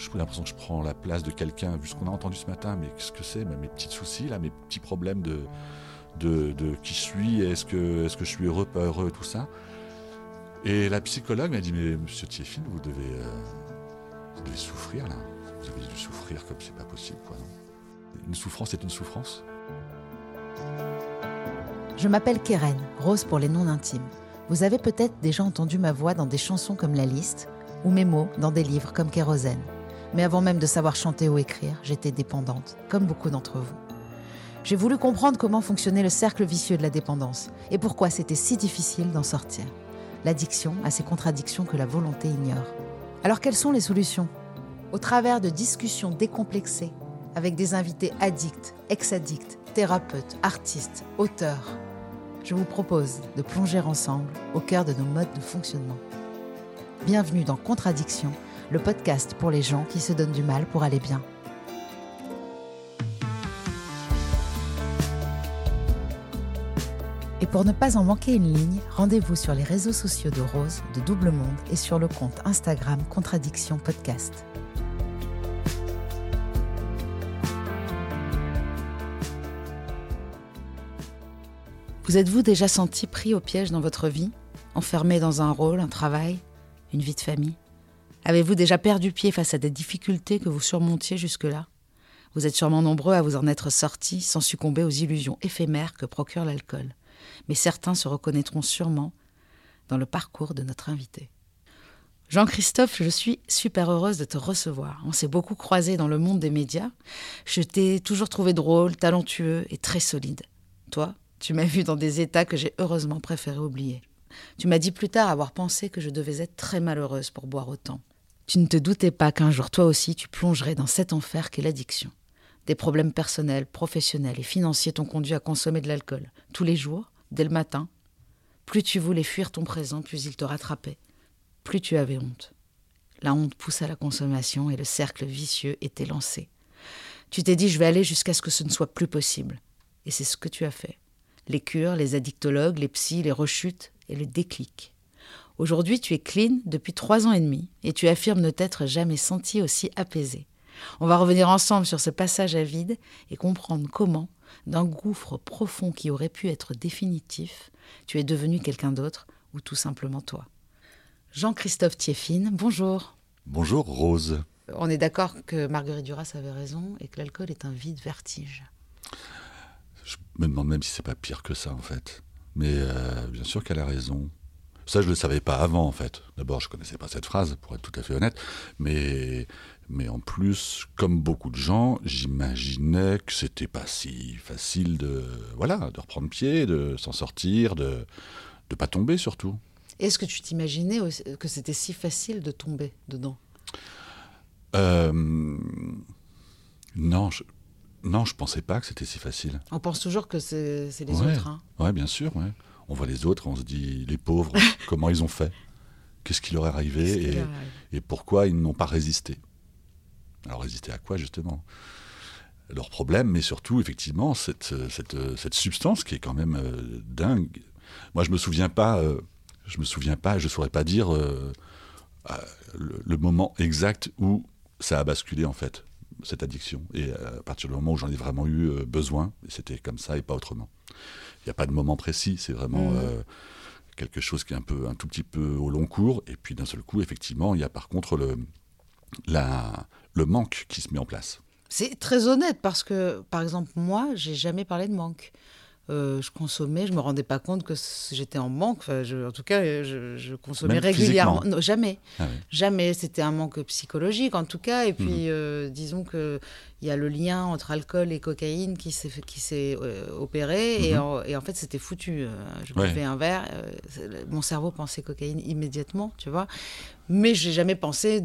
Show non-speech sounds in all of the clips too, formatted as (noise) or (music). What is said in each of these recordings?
J'ai l'impression que je prends la place de quelqu'un, vu ce qu'on a entendu ce matin, mais qu'est-ce que c'est Mes petits soucis, là, mes petits problèmes de, de, qui je suis, est-ce que, est que je suis heureux, pas heureux, tout ça. Et la psychologue m'a dit, mais monsieur devez, euh, vous devez souffrir, là. Vous avez dû souffrir comme c'est pas possible, quoi. Une souffrance est une souffrance. Je m'appelle Keren, Rose pour les noms intimes. Vous avez peut-être déjà entendu ma voix dans des chansons comme La Liste, ou mes mots dans des livres comme Kérosène. Mais avant même de savoir chanter ou écrire, j'étais dépendante, comme beaucoup d'entre vous. J'ai voulu comprendre comment fonctionnait le cercle vicieux de la dépendance et pourquoi c'était si difficile d'en sortir. L'addiction a ses contradictions que la volonté ignore. Alors quelles sont les solutions? Au travers de discussions décomplexées avec des invités addicts, ex-addicts, thérapeutes, artistes, auteurs, je vous propose de plonger ensemble au cœur de nos modes de fonctionnement. Bienvenue dans Contradiction, le podcast pour les gens qui se donnent du mal pour aller bien. Et pour ne pas en manquer une ligne, rendez-vous sur les réseaux sociaux de Rose, de Double Monde et sur le compte Instagram Contradiction Podcast. Vous êtes-vous déjà senti pris au piège dans votre vie? Enfermé dans un rôle, un travail, une vie de famille? Avez-vous déjà perdu pied face à des difficultés que vous surmontiez jusque-là? Vous êtes sûrement nombreux à vous en être sortis sans succomber aux illusions éphémères que procure l'alcool. Mais certains se reconnaîtront sûrement dans le parcours de notre invité. Jean-Christophe, je suis super heureuse de te recevoir. On s'est beaucoup croisé dans le monde des médias. Je t'ai toujours trouvé drôle, talentueux et très solide. Toi, tu m'as vu dans des états que j'ai heureusement préféré oublier. Tu m'as dit plus tard avoir pensé que je devais être très malheureuse pour boire autant. Tu ne te doutais pas qu'un jour toi aussi tu plongerais dans cet enfer qu'est l'addiction. Des problèmes personnels, professionnels et financiers t'ont conduit à consommer de l'alcool, tous les jours, dès le matin. Plus tu voulais fuir ton présent, plus il te rattrapait. Plus tu avais honte. La honte pousse à la consommation et le cercle vicieux était lancé. Tu t'es dit je vais aller jusqu'à ce que ce ne soit plus possible. Et c'est ce que tu as fait. Les cures, les addictologues, les psys, les rechutes, et le déclic. Aujourd'hui, tu es clean depuis trois ans et demi et tu affirmes ne t'être jamais senti aussi apaisé. On va revenir ensemble sur ce passage à vide et comprendre comment, d'un gouffre profond qui aurait pu être définitif, tu es devenu quelqu'un d'autre ou tout simplement toi. Jean-Christophe Thieffine, bonjour. Bonjour Rose. On est d'accord que Marguerite Duras avait raison et que l'alcool est un vide vertige. Je me demande même si c'est pas pire que ça en fait. Mais euh, bien sûr qu'elle a raison. Ça, je ne le savais pas avant, en fait. D'abord, je ne connaissais pas cette phrase, pour être tout à fait honnête. Mais, mais en plus, comme beaucoup de gens, j'imaginais que c'était pas si facile de, voilà, de reprendre pied, de s'en sortir, de ne pas tomber surtout. Est-ce que tu t'imaginais que c'était si facile de tomber dedans? Euh, Non, je, non, je pensais pas que c'était si facile. On pense toujours que c'est les autres. Hein. Oui, bien sûr. Ouais. On voit les autres, on se dit, les pauvres, (laughs) comment ils ont fait? Qu'est-ce qui leur est arrivé et, et, pourquoi ils n'ont pas résisté? Alors résister à quoi justement? Leur problème, mais surtout effectivement cette, cette, cette, substance qui est quand même euh, dingue. Moi je me souviens pas, euh, je me souviens pas, je saurais pas dire euh, le, moment exact où ça a basculé en fait cette addiction. Et à partir du moment où j'en ai vraiment eu besoin, c'était comme ça et pas autrement. Il n'y a pas de moment précis, c'est vraiment mmh. euh, quelque chose qui est un, peu, un tout petit peu au long cours. Et puis d'un seul coup, effectivement, il y a par contre le, la, le manque qui se met en place. C'est très honnête parce que, par exemple, moi, j'ai jamais parlé de manque. Euh, je consommais, je me rendais pas compte que j'étais en manque. en tout cas, je, consommais régulièrement. jamais, ah jamais. C'était un manque psychologique, en tout cas. Et puis, mhm. euh, disons que il y a le lien entre alcool et cocaïne qui s'est qui s'est euh, opéré et, mhm. en, et, en, fait c'était foutu. je buvais un verre, mon cerveau pensait cocaïne immédiatement, tu vois. Mais j'ai jamais pensé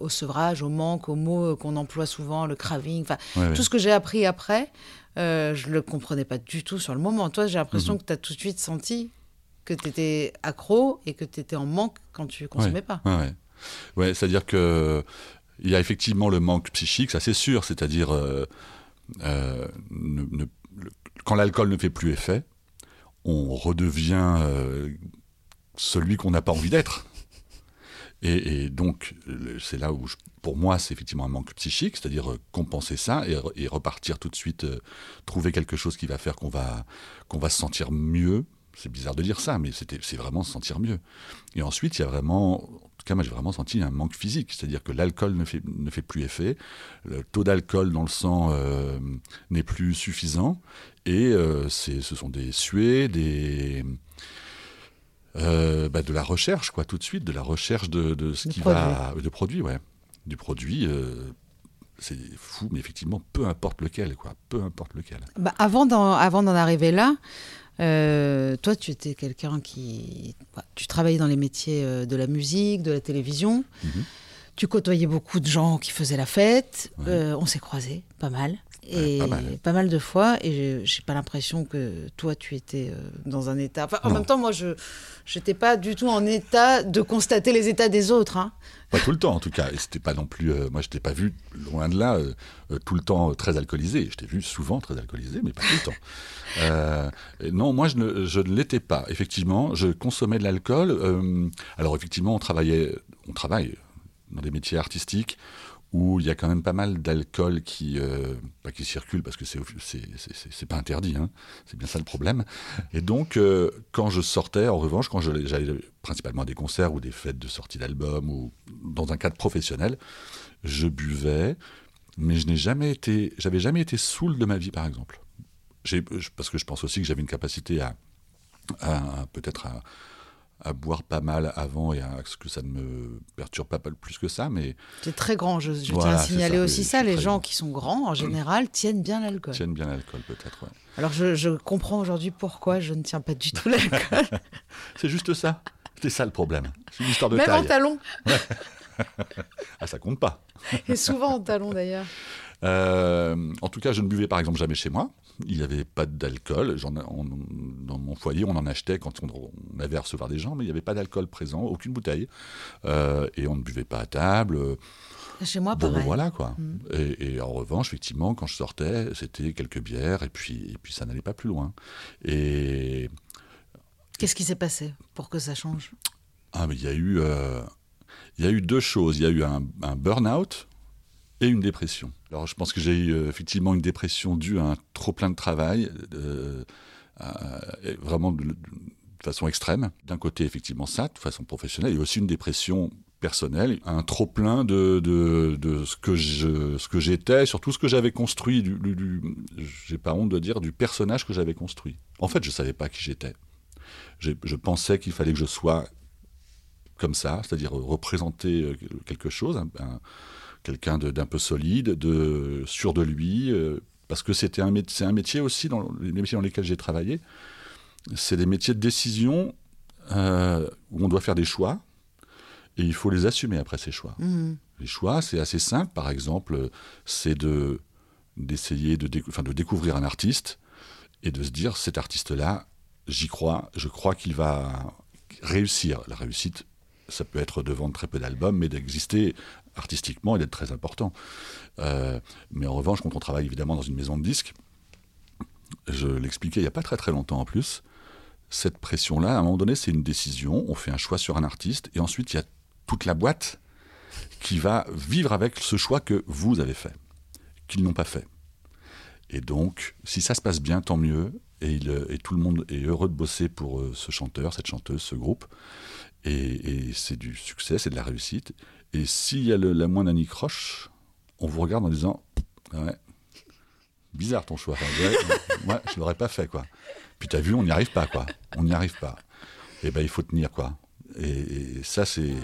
au sevrage, au manque, aux mots qu'on emploie souvent, le craving, enfin tout ce que j'ai appris après. Euh, je ne le comprenais pas du tout sur le moment. Toi, j'ai l'impression mhm. que tu as tout de suite senti que tu étais accro et que tu étais en manque quand tu consommais pas. Ouais, ouais. c'est-à-dire que il y a effectivement le manque psychique, ça c'est sûr. C'est-à-dire euh, euh, quand l'alcool ne fait plus effet, on redevient celui qu'on n'a pas envie d'être. Et, donc, c'est là où, pour moi, c'est effectivement un manque psychique, c'est-à-dire euh, compenser ça et, repartir tout de suite, euh, trouver quelque chose qui va faire qu'on va, qu'on va se sentir mieux. C'est bizarre de dire ça, mais c'est vraiment se sentir mieux. Et ensuite, il y a vraiment, en tout cas, moi, j'ai vraiment senti un manque physique, c'est-à-dire que l'alcool ne fait, ne fait plus effet, le taux d'alcool dans le sang euh, n'est plus suffisant, et ce sont des suées, des euh, bah, de la recherche, quoi, tout de suite, de la recherche de, de ce qui va. De produits, ouais. Du produit. Euh, c'est fou, mais effectivement, peu importe lequel, quoi. Peu importe lequel. Bah, avant d'en arriver là, euh, toi, tu étais quelqu'un qui. Bah, tu travaillais dans les métiers de la musique, de la télévision. Mhm. Tu côtoyais beaucoup de gens qui faisaient la fête. on s'est croisés, pas mal et pas, mal. de fois et j'ai pas l'impression que toi tu étais euh, dans un état. En même temps moi je j'étais pas du tout en état de constater les états des autres hein. pas tout le temps en tout cas. Et c'était pas non plus euh, moi je t'ai pas vu loin de là euh, tout le temps très alcoolisé. Je t'ai vu souvent très alcoolisé mais pas tout le temps. (laughs) Non moi je ne, je ne l'étais pas. Effectivement je consommais de l'alcool alors effectivement on travaillait on travaille dans des métiers artistiques où il y a quand même pas mal d'alcool qui, euh, pas qui circule parce que c'est c'est pas interdit, hein. c'est bien ça le problème. Et donc, euh, quand je sortais, en revanche, quand j'allais principalement à des concerts ou des fêtes de sortie d'album ou dans un cadre professionnel, je buvais, mais je n'ai jamais été, j'avais jamais été saoul de ma vie, par exemple. Parce que je pense aussi que j'avais une capacité à, à peut-être à à boire pas mal avant et à ce que ça ne me perturbe pas plus que ça. Mais c'est très grand. Je, tiens à signaler aussi ça. Les gens qui sont grands, en général, tiennent bien l'alcool. Tiennent bien l'alcool, peut-être. Alors je, comprends aujourd'hui pourquoi je ne tiens pas du tout l'alcool. (laughs) c'est juste ça. C'est ça le problème. C'est une histoire de Même en talons. (laughs) ah, ça compte pas. Et souvent en talons d'ailleurs. Euh, en tout cas, je ne buvais par exemple jamais chez moi. Il n'y avait pas d'alcool. Dans mon foyer, on en achetait quand on, avait à recevoir des gens, mais il n'y avait pas d'alcool présent, aucune bouteille. Euh, et on ne buvait pas à table. Chez moi, bon, voilà quoi. Mm. Et, en revanche, effectivement, quand je sortais, c'était quelques bières et puis, et puis ça n'allait pas plus loin. Et qu'est-ce qui s'est passé pour que ça change? Ah, mais il y a eu, euh, il y a eu deux choses. Il y a eu un, un burn-out et une dépression. Alors je pense que j'ai eu euh, effectivement une dépression due à un trop plein de travail, euh, vraiment de, façon extrême. D'un côté effectivement ça, de façon professionnelle, et aussi une dépression personnelle, un trop plein de, de, ce que j'étais, surtout ce que j'avais construit, du, du, j'ai pas honte de dire, du personnage que j'avais construit. En fait, je savais pas qui j'étais. Je pensais qu'il fallait que je sois comme ça, c'est-à-dire représenter euh, quelque chose, un quelqu'un d'un peu solide, de sûr de lui, euh, parce que c'était un, un métier aussi, dans les métiers dans lesquels j'ai travaillé, c'est des métiers de décision euh, où on doit faire des choix, et il faut les assumer après ces choix. Mmh. Les choix, c'est assez simple, par exemple, c'est de d'essayer de, de découvrir un artiste et de se dire, cet artiste-là, j'y crois, je crois qu'il va réussir. La réussite, ça peut être de vendre très peu d'albums, mais d'exister artistiquement et d'être très important. Euh, mais en revanche, quand on travaille évidemment dans une maison de disques, je l'expliquais il n'y a pas très très longtemps en plus, cette pression-là, à un moment donné, c'est une décision, on fait un choix sur un artiste, et ensuite il y a toute la boîte qui va vivre avec ce choix que vous avez fait, qu'ils n'ont pas fait. Et donc, si ça se passe bien, tant mieux, et, tout le monde est heureux de bosser pour euh, ce chanteur, cette chanteuse, ce groupe, et, et c'est du succès, c'est de la réussite. Et s'il y a le, la moindre anicroche, on vous regarde en disant Ouais, bizarre ton choix. (laughs) moi, je l'aurais pas fait, quoi. Puis t'as vu, on n'y arrive pas, quoi. On n'y arrive pas. Et ben, il faut tenir, quoi. Et, ça, c'est.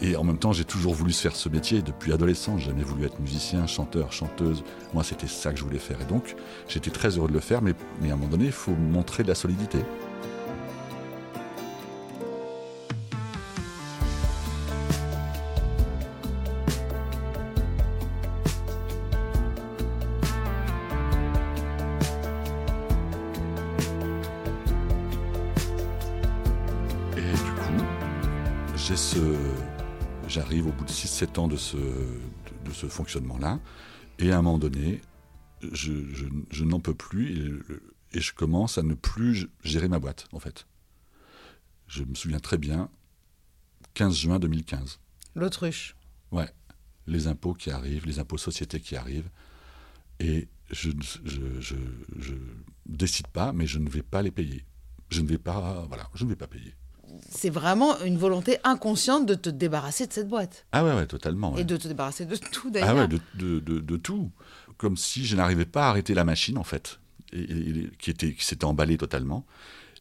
Et en même temps, j'ai toujours voulu faire ce métier depuis adolescent. J'ai jamais voulu être musicien, chanteur, chanteuse. Moi, c'était ça que je voulais faire. Et donc, j'étais très heureux de le faire, mais, mais à un moment donné, il faut montrer de la solidité. J'arrive au bout de 6-7 ans de ce, de, ce fonctionnement-là, et à un moment donné, je, je, n'en peux plus et, je commence à ne plus gérer ma boîte, en fait. Je me souviens très bien, 15 juin 2015. L'autruche. Ouais, les impôts qui arrivent, les impôts sociétés qui arrivent, et je ne décide pas, mais je ne vais pas les payer. Je ne vais pas, voilà, je ne vais pas payer c'est vraiment une volonté inconsciente de te débarrasser de cette boîte. Ah ouais, ouais totalement. Et de te débarrasser de tout d'ailleurs. Ah ouais, de, de, de, tout. Comme si je n'arrivais pas à arrêter la machine en fait, et, qui était qui s'était emballée totalement.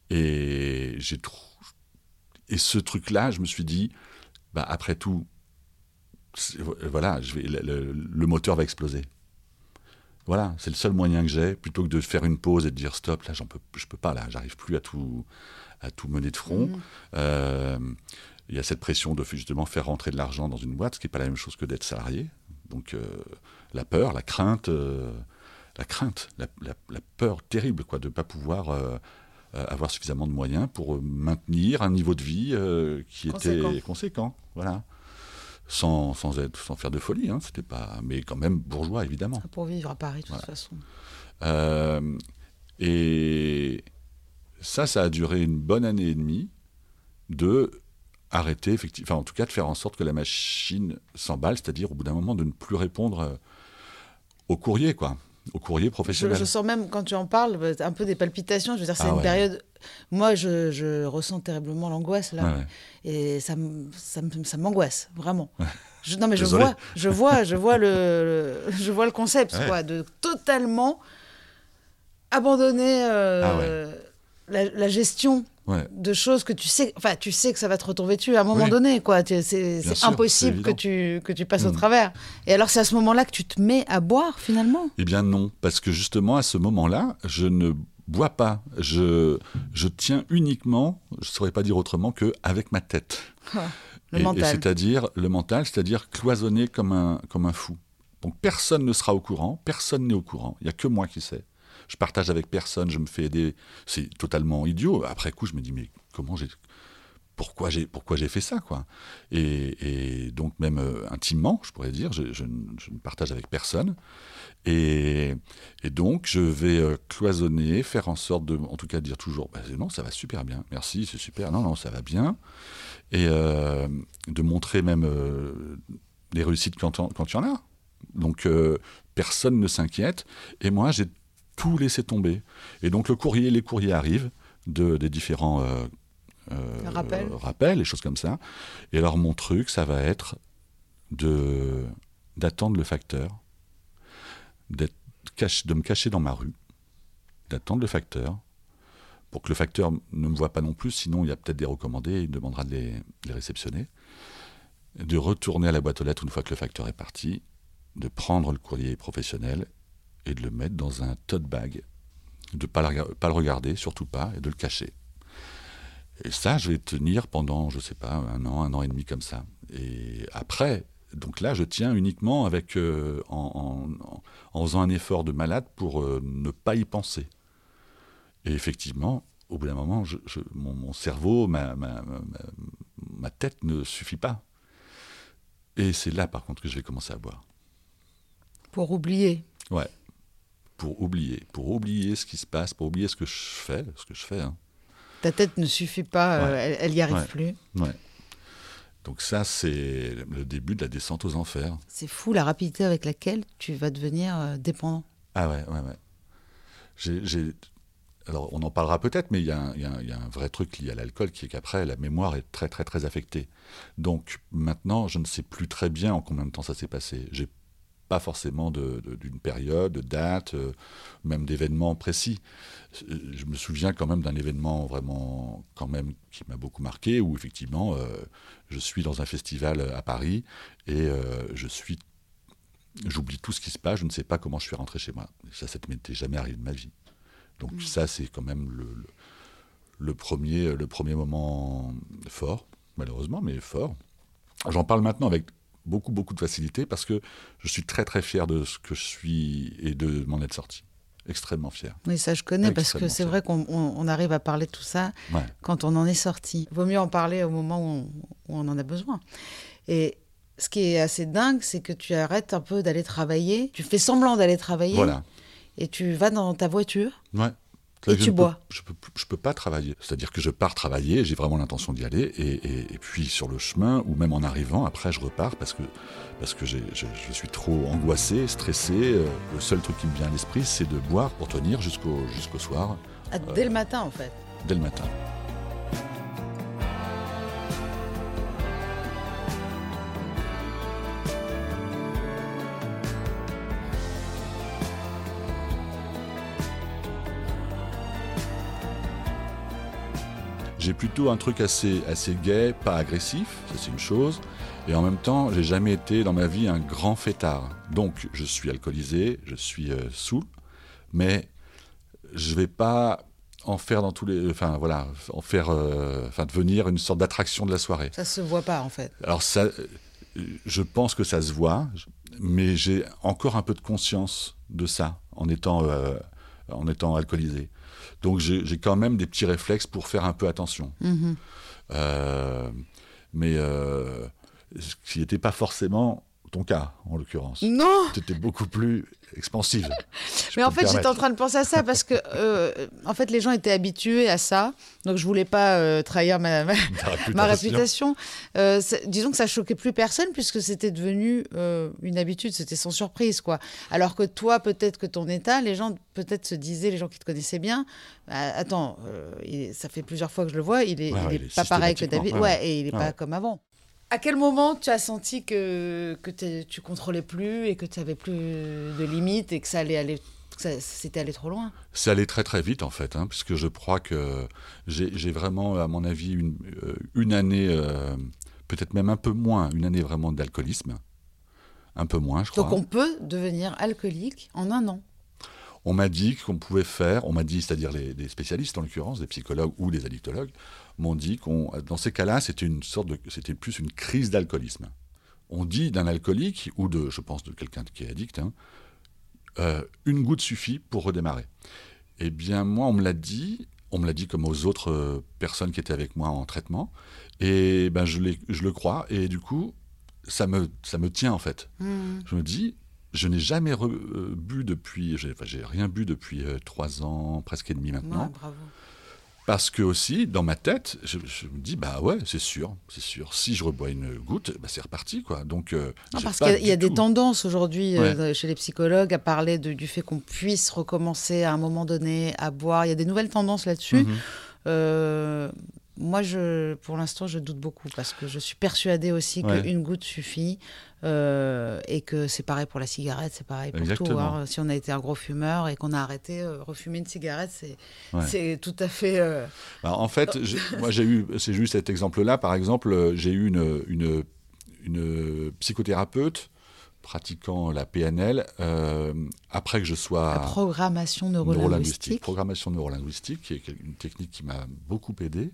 Et j'ai et ce truc-là, je me suis dit, bah après tout, voilà, je vais, le, le moteur va exploser. Voilà, c'est le seul moyen que j'ai, plutôt que de faire une pause et de dire stop, là, j'en peux, je peux pas, là, j'arrive plus à tout, à tout mener de front. Mm. Euh, il y a cette pression de justement faire rentrer de l'argent dans une boîte, ce qui n'est pas la même chose que d'être salarié. Donc euh, la peur, la crainte, euh, la crainte, la, peur terrible quoi, de ne pas pouvoir avoir suffisamment de moyens pour maintenir un niveau de vie qui était conséquent. Voilà. Sans, sans, être, sans faire de folie, hein, c'était pas, mais quand même bourgeois évidemment. Pour vivre à Paris de toute façon. et, ça, ça a duré une bonne année et demie de arrêter, effectivement, en tout cas de faire en sorte que la machine s'emballe, c'est-à-dire au bout d'un moment de ne plus répondre euh, au courrier, quoi, au courrier professionnel. Je, sens même, quand tu en parles, bah, un peu des palpitations. Je veux dire, c'est ah une période. Moi, je, ressens terriblement l'angoisse là, et ça, ça, m'angoisse vraiment. non, mais je vois, je vois, je vois le, je vois le concept, quoi, de totalement abandonner. Euh, ah la, gestion de choses que tu sais, enfin, tu sais que ça va te retomber dessus à un moment donné, quoi. C'est impossible que tu, que tu passes au mm. travers. Et alors, c'est à ce moment-là que tu te mets à boire, finalement? Eh bien, non, parce que justement, à ce moment-là, je ne bois pas. Je, je tiens uniquement, je ne saurais pas dire autrement, que avec ma tête. Ah, le mental. c'est-à-dire, le mental, c'est-à-dire cloisonner comme un, comme un fou. Donc, personne ne sera au courant, personne n'est au courant. Il n'y a que moi qui sais je partage avec personne, je me fais aider. C'est totalement idiot. Après coup, je me dis, mais comment j'ai. Pourquoi j'ai, pourquoi j'ai fait ça, quoi? Et, donc, même euh, intimement, je pourrais dire, je, ne partage avec personne. Et, donc, je vais euh, cloisonner, faire en sorte de, en tout cas, dire toujours, bah, non, ça va super bien, merci, c'est super, non, non, ça va bien. Et euh, de montrer même les réussites quand, quand il y en a. Donc, personne ne s'inquiète. Et moi, j'ai tout laisser tomber. Et donc le courrier, les courriers arrivent de, des différents euh, euh, rappels. rappels, et choses comme ça. Et alors mon truc, ça va être de d'attendre le facteur, de me cacher dans ma rue, d'attendre le facteur, pour que le facteur ne me voit pas non plus, sinon il y a peut-être des recommandés, il demandera de les, les, réceptionner, de retourner à la boîte aux lettres une fois que le facteur est parti, de prendre le courrier professionnel et de le mettre dans un tote bag, de ne pas, pas, le regarder, surtout pas, et de le cacher. Et ça, je vais tenir pendant, je ne sais pas, un an, un an et demi comme ça. Et après, donc là, je tiens uniquement avec, euh, en, en, faisant un effort de malade pour euh, ne pas y penser. Et effectivement, au bout d'un moment, je, mon, mon, cerveau, ma, ma, ma, ma, tête ne suffit pas. Et c'est là, par contre, que je vais commencer à boire. Pour oublier. Ouais pour oublier, pour oublier ce qui se passe, pour oublier ce que je fais, ce que je fais. Hein. Ta tête ne suffit pas, euh, elle n'y arrive plus. Ouais. Donc ça, c'est le début de la descente aux enfers. C'est fou la rapidité avec laquelle tu vas devenir euh, dépendant. Ah ouais, ouais, ouais. J'ai, alors on en parlera peut-être, mais il y, a un vrai truc lié à l'alcool qui est qu'après, la mémoire est très très très affectée. Donc maintenant, je ne sais plus très bien en combien de temps ça s'est passé. J'ai pas forcément d'une période, de date, euh, même d'événements précis. Je me souviens quand même d'un événement vraiment quand même qui m'a beaucoup marqué, où effectivement, euh, je suis dans un festival à Paris et euh, je suis, j'oublie tout ce qui se passe, je ne sais pas comment je suis rentré chez moi. Ça, ça ne m'était jamais arrivé de ma vie. Donc mmh. ça, c'est quand même le, le, premier, le premier moment fort, malheureusement, mais fort. J'en parle maintenant avec beaucoup, beaucoup de facilité parce que je suis très, très fier de ce que je suis et de m'en être sorti. Extrêmement fier. Oui, ça je connais parce que c'est vrai qu'on arrive à parler de tout ça quand on en est sorti. Vaut mieux en parler au moment où on, en a besoin. Et ce qui est assez dingue, c'est que tu arrêtes un peu d'aller travailler. Tu fais semblant d'aller travailler. Voilà. Et tu vas dans ta voiture. Ouais. Et tu bois Je peux, je peux pas travailler. C'est-à-dire que je pars travailler, j'ai vraiment l'intention d'y aller, et, puis sur le chemin, ou même en arrivant, après je repars parce que, parce que je, je, suis trop angoissé, stressé. Euh, le seul truc qui me vient à l'esprit, c'est de boire pour tenir jusqu'au jusqu'au soir. Ah, dès le matin, en fait Dès le matin. J'ai plutôt un truc assez, assez gai, pas agressif, ça c'est une chose. Et en même temps, j'ai jamais été dans ma vie un grand fêtard. Donc, je suis alcoolisé, je suis euh, saoul, mais je vais pas en faire dans tous les, enfin voilà, en faire, euh, enfin devenir une sorte d'attraction de la soirée. Ça se voit pas en fait. Alors ça, je pense que ça se voit, mais j'ai encore un peu de conscience de ça en étant, euh, en étant alcoolisé. Donc j'ai quand même des petits réflexes pour faire un peu attention. Mhm. Euh, mais euh, ce qui n'était pas forcément ton cas, en l'occurrence. Non Tu étais beaucoup plus expansive. (laughs) Mais en fait, j'étais en train de penser à ça parce que, euh, en fait, les gens étaient habitués à ça. Donc, je voulais pas euh, trahir ma, ma, (laughs) réputation. Euh, disons que ça choquait plus personne puisque c'était devenu une habitude. C'était sans surprise, quoi. Alors que toi, peut-être que ton état, les gens peut-être se disaient, les gens qui te connaissaient bien, bah, attends, ça fait plusieurs fois que je le vois, il est, pas pareil que David. Ouais, et il est pas comme avant. À quel moment tu as senti que, que tu contrôlais plus et que tu n'avais plus de limites et que ça allait aller c'était allé trop loin? C'est allé très très vite en fait, hein, puisque je crois que j'ai vraiment, à mon avis, une, euh, une année, euh, peut-être même un peu moins, une année vraiment d'alcoolisme. Un peu moins, je crois. Donc on peut devenir alcoolique en un an on m'a dit qu'on pouvait faire, on m'a dit, c'est-à-dire les, spécialistes en l'occurrence, des psychologues ou des addictologues, m'ont dit qu'on, dans ces cas-là, c'était une sorte de, c'était plus une crise d'alcoolisme. On dit d'un alcoolique ou de, je pense, de quelqu'un qui est addict, hein, euh, une goutte suffit pour redémarrer. Eh bien, moi, on me l'a dit, on me l'a dit comme aux autres euh, personnes qui étaient avec moi en traitement, et ben je, je le crois, et du coup, ça me, ça me tient en fait. Mmh. Je me dis, je n'ai jamais euh, bu depuis, j'ai rien bu depuis euh, trois ans, presque et demi maintenant. Parce que aussi, dans ma tête, je, me dis, bah ouais, c'est sûr, c'est sûr. Si je rebois une goutte, bah c'est reparti, quoi. Donc, euh, parce qu'il y a, des tendances aujourd'hui chez les psychologues à parler du fait qu'on puisse recommencer à un moment donné à boire. Il y a des nouvelles tendances là-dessus. Mhm moi, je, pour l'instant, je doute beaucoup parce que je suis persuadée aussi qu'une goutte suffit euh, et que c'est pareil pour la cigarette, c'est pareil pour tout. Hein. Si on a été un gros fumeur et qu'on a arrêté, euh, refumer une cigarette, c'est tout à fait. Euh, bah, en fait, (laughs) moi, j'ai eu, c'est juste cet exemple-là. Par exemple, j'ai eu une, une, une psychothérapeute pratiquant la PNL euh, après que je sois... La programmation neurolinguistique. Programmation neurolinguistique, qui est une technique qui m'a beaucoup aidé.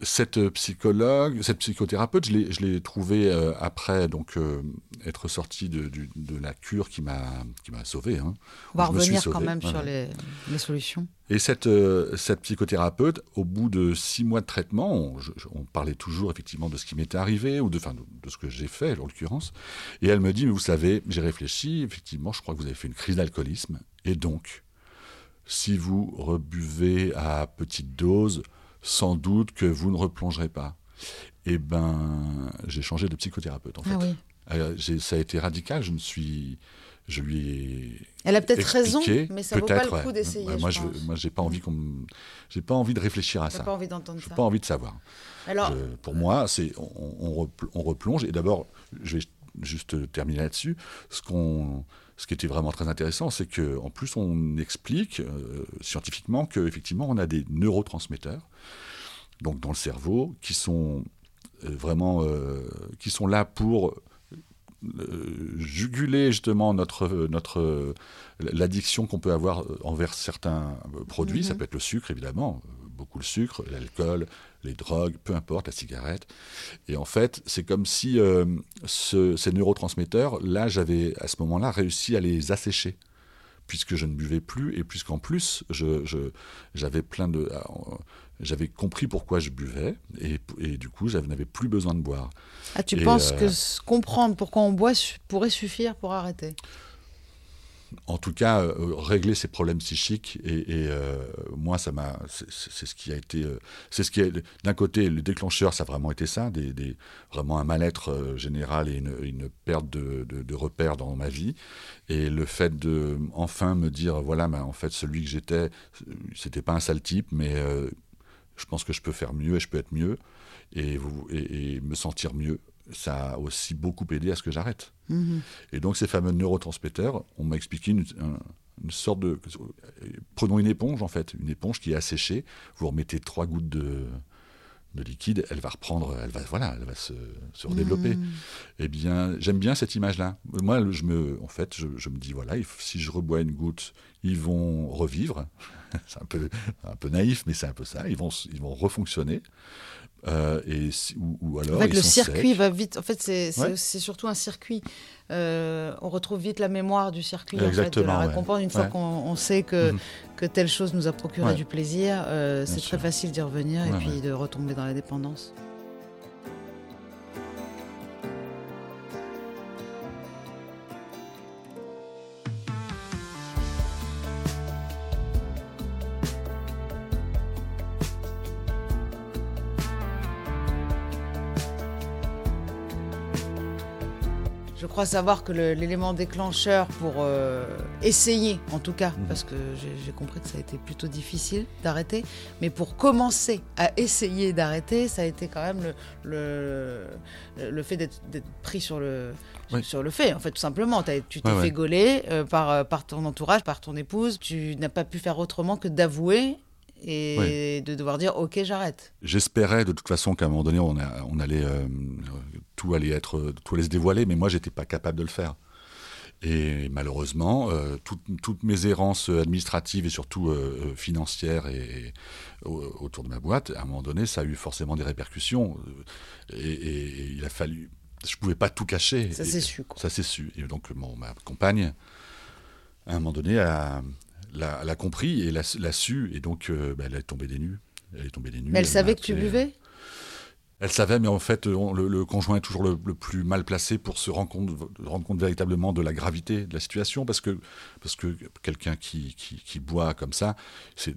Euh, cette psychologue, cette psychothérapeute, je l'ai trouvée euh, après donc euh, être sorti de, la cure qui m'a qui m'a sauvé. Hein. On va revenir quand même sur les, solutions. Et cette euh, cette psychothérapeute, au bout de six mois de traitement, on, parlait toujours effectivement de ce qui m'était arrivé ou de, de, de ce que j'ai fait en l'occurrence. Et elle me dit, mais vous savez, j'ai réfléchi, effectivement, je crois que vous avez fait une crise d'alcoolisme, et donc, si vous rebuvez à petite dose sans doute que vous ne replongerez pas. Eh ben, j'ai changé de psychothérapeute en ah fait. Ah oui. ça a été radical. Je ne suis, je lui ai. Elle a peut-être raison, expliqué, mais ça vaut pas le coup d'essayer. Ouais, moi, je pense. moi, j'ai pas envie qu'on, me- j'ai pas envie de réfléchir à ça. pas envie d'entendre ça. pas envie de savoir. Alors, Je- pour moi, c'est on, on replonge. Et d'abord, je vais juste terminer là-dessus. Ce qu'on, ce qui était vraiment très intéressant, c'est que en plus on explique euh, scientifiquement que effectivement on a des neurotransmetteurs, donc dans le cerveau, qui sont euh, vraiment, euh, qui sont là pour euh, juguler justement notre, notre l'addiction qu'on peut avoir envers certains produits. Ça Mhm. peut être le sucre, évidemment, beaucoup le sucre, l'alcool, les drogues, peu importe, la cigarette. Et en fait, c'est comme si euh, ce- ces neurotransmetteurs, là, j'avais à ce moment-là réussi à les assécher puisque je ne buvais plus et puisqu'en plus je, je- j'avais plein de euh, j'avais compris pourquoi je buvais et, et du coup je n'avais plus besoin de boire ah, tu et, penses euh, que comprendre pourquoi on boit pourrait suffire pour arrêter? En tout cas, euh, régler ses problèmes psychiques. Et, euh, moi, ça m'a, c'est, ce qui a été, euh, c'est ce qui d'un côté, le déclencheur, ça a vraiment été ça, vraiment un mal-être général et une, perte de, repères dans ma vie. Et le fait de enfin me dire, voilà, ben, en fait, celui que j'étais, c'était pas un sale type, mais je pense que je peux faire mieux et je peux être mieux et me sentir mieux. Ça a aussi beaucoup aidé à ce que j'arrête. Mhm. Et donc ces fameux neurotransmetteurs, on m'a expliqué une, un- une sorte de... Prenons une éponge en fait, une éponge qui est asséchée, vous remettez trois gouttes de, de liquide, elle va reprendre, elle va, voilà, elle va se, se redévelopper. Mhm. Eh bien, j'aime bien cette image-là. Moi, je me, en fait, je, je me dis, voilà, si je rebois une goutte, ils vont revivre. (laughs) c'est un peu, un peu naïf, mais c'est un peu ça. Ils vont, ils vont refonctionner. Euh, et ou, ou alors, En fait, ils le sont circuit secs. va vite. En fait, c'est Ouais. surtout un circuit. Euh, on retrouve vite la mémoire du circuit, en fait, de ouais. Une fois Ouais. qu'on on sait que, Mhm. que telle chose nous a procuré du plaisir, euh, c'est très facile d'y revenir et puis de retomber dans la dépendance. Crois savoir que l'élément déclencheur pour euh, essayer, en tout cas, Mhm. parce que j'ai compris que ça a été plutôt difficile d'arrêter, mais pour commencer à essayer d'arrêter, ça a été quand même le, le, le fait d'être pris sur le, Oui. sur le fait, en fait, tout simplement. Tu t'es Ouais, fait ouais. gauler euh, par, euh, par ton entourage, par ton épouse. Tu n'as pas pu faire autrement que d'avouer et de devoir dire ok j'arrête. J'espérais de toute façon qu'à un moment donné, on, a- on allait euh, tout allait être, tout allait se dévoiler, mais moi, j'étais pas capable de le faire. Et malheureusement, euh, toutes, toutes mes errances administratives et surtout euh, financières et, et au- autour de ma boîte, à un moment donné, ça a eu forcément des répercussions. Et, et- et il a fallu, je pouvais pas tout cacher. Ça s'est su. quoi. ça s'est su. Et donc, mon, ma compagne, à un moment donné, a- l'a compris et l'a su. Et donc, euh, bah, elle est tombée des nues. Elle est tombée des nues. Mais elle savait que tu buvais Elle savait, mais en fait, on- le, le conjoint est toujours le, le plus mal placé pour se rendre compte, rendre compte véritablement de la gravité de la situation, parce que, parce que quelqu'un qui, qui, qui boit comme ça, c'est-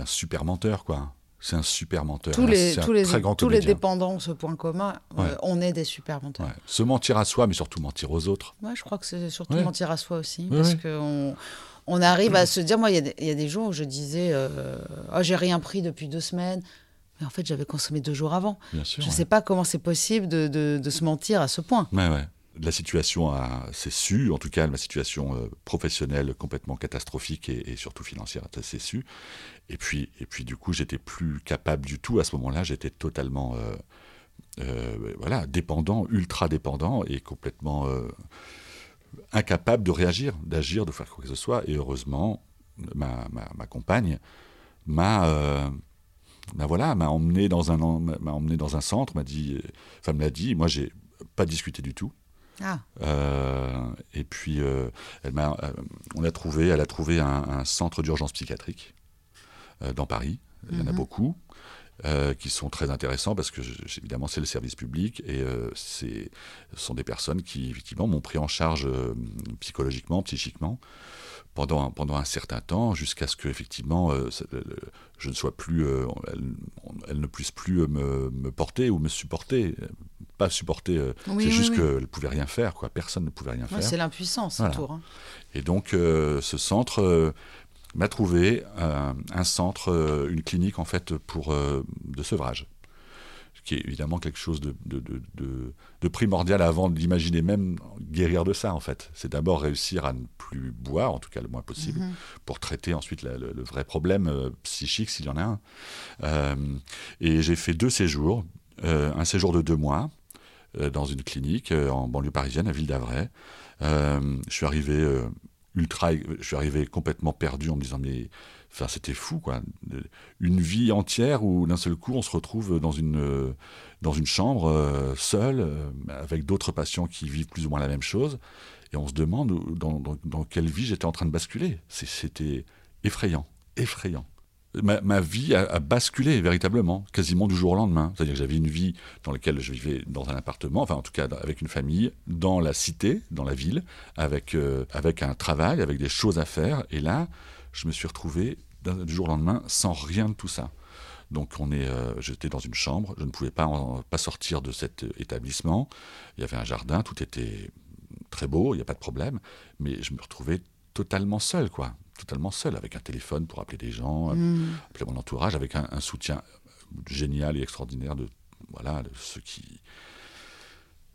un super menteur, quoi. C'est un super menteur. tous les, C'est un tous les, très grand tous les comédien. dépendants ont ce point commun. euh, on est des super menteurs. Ouais. Se mentir à soi, mais surtout mentir aux autres. Moi, je crois que c'est surtout mentir à soi aussi. Parce qu'on on arrive à se dire, moi, il y a des- il y, a des jours où je disais, euh, Ah, j'ai rien pris depuis deux semaines. Mais en fait, j'avais consommé deux jours avant. Bien sûr. Je ne ouais. sais pas comment c'est possible de, de- de se mentir à ce point. Ouais, ouais. La situation s'est su, en tout cas ma situation euh, professionnelle complètement catastrophique et, et surtout financière, s'est su. Et puis, et puis du coup, j'étais plus capable du tout à ce moment-là. J'étais totalement, euh, voilà, dépendant, ultra dépendant et complètement incapable de réagir, d'agir, de faire quoi que ce soit. Et heureusement, ma, ma, ma compagne m'a euh, ben voilà, m'a emmené dans un m'a emmené dans un centre, m'a dit, enfin me l'a dit. Moi, j'ai pas discuté du tout. Ah, Euh, et puis, euh, elle m'a, euh, on a trouvé, elle a trouvé un, un centre d'urgence psychiatrique euh, dans Paris. Il y en a Mhm. beaucoup. Euh, qui sont très intéressants parce que évidemment c'est le service public et euh, ce sont des personnes qui effectivement m'ont pris en charge euh, psychologiquement, psychiquement pendant pendant un certain temps jusqu'à ce que effectivement je ne sois plus elle, ne puisse plus me, me, porter ou me supporter. Pas supporter c'est juste qu'elle ne pouvait rien faire quoi. Personne ne pouvait rien faire. c'est l'impuissance autour hein. et donc ce centre m'a trouvé euh, un centre, euh, une clinique en fait pour euh, de sevrage, qui est évidemment quelque chose de, de, primordial avant d'imaginer même guérir de ça en fait. C'est d'abord réussir à ne plus boire, en tout cas le moins possible, mhm. pour traiter ensuite le, vrai problème psychique s'il y en a un. et j'ai fait deux séjours, un séjour de deux mois dans une clinique en banlieue parisienne à Ville d'Avray. je suis arrivé ultra. Je suis arrivé complètement perdu en me disant, mais. Enfin, c'était fou, quoi. Une vie entière où d'un seul coup, on se retrouve dans une, dans une chambre, euh, seul, euh, avec d'autres patients qui vivent plus ou moins la même chose. Et on se demande dans, dans quelle vie j'étais en train de basculer. C'était effrayant, effrayant ma, vie a, basculé véritablement, quasiment du jour au lendemain. C'est-à-dire que j'avais une vie dans laquelle je vivais dans un appartement, enfin en tout cas avec une famille, dans la cité, dans la ville, avec, euh, avec un travail, avec des choses à faire. Et là, je me suis retrouvé du jour au lendemain sans rien de tout ça. Donc on est, euh, j'étais dans une chambre, je ne pouvais pas, pas sortir de cet établissement. Il y avait un jardin, tout était très beau, il n'y a pas de problème, mais je me retrouvais totalement seul, quoi totalement seul, avec un téléphone pour appeler des gens, mm. appeler mon entourage, avec un, soutien génial et extraordinaire de, voilà, ceux qui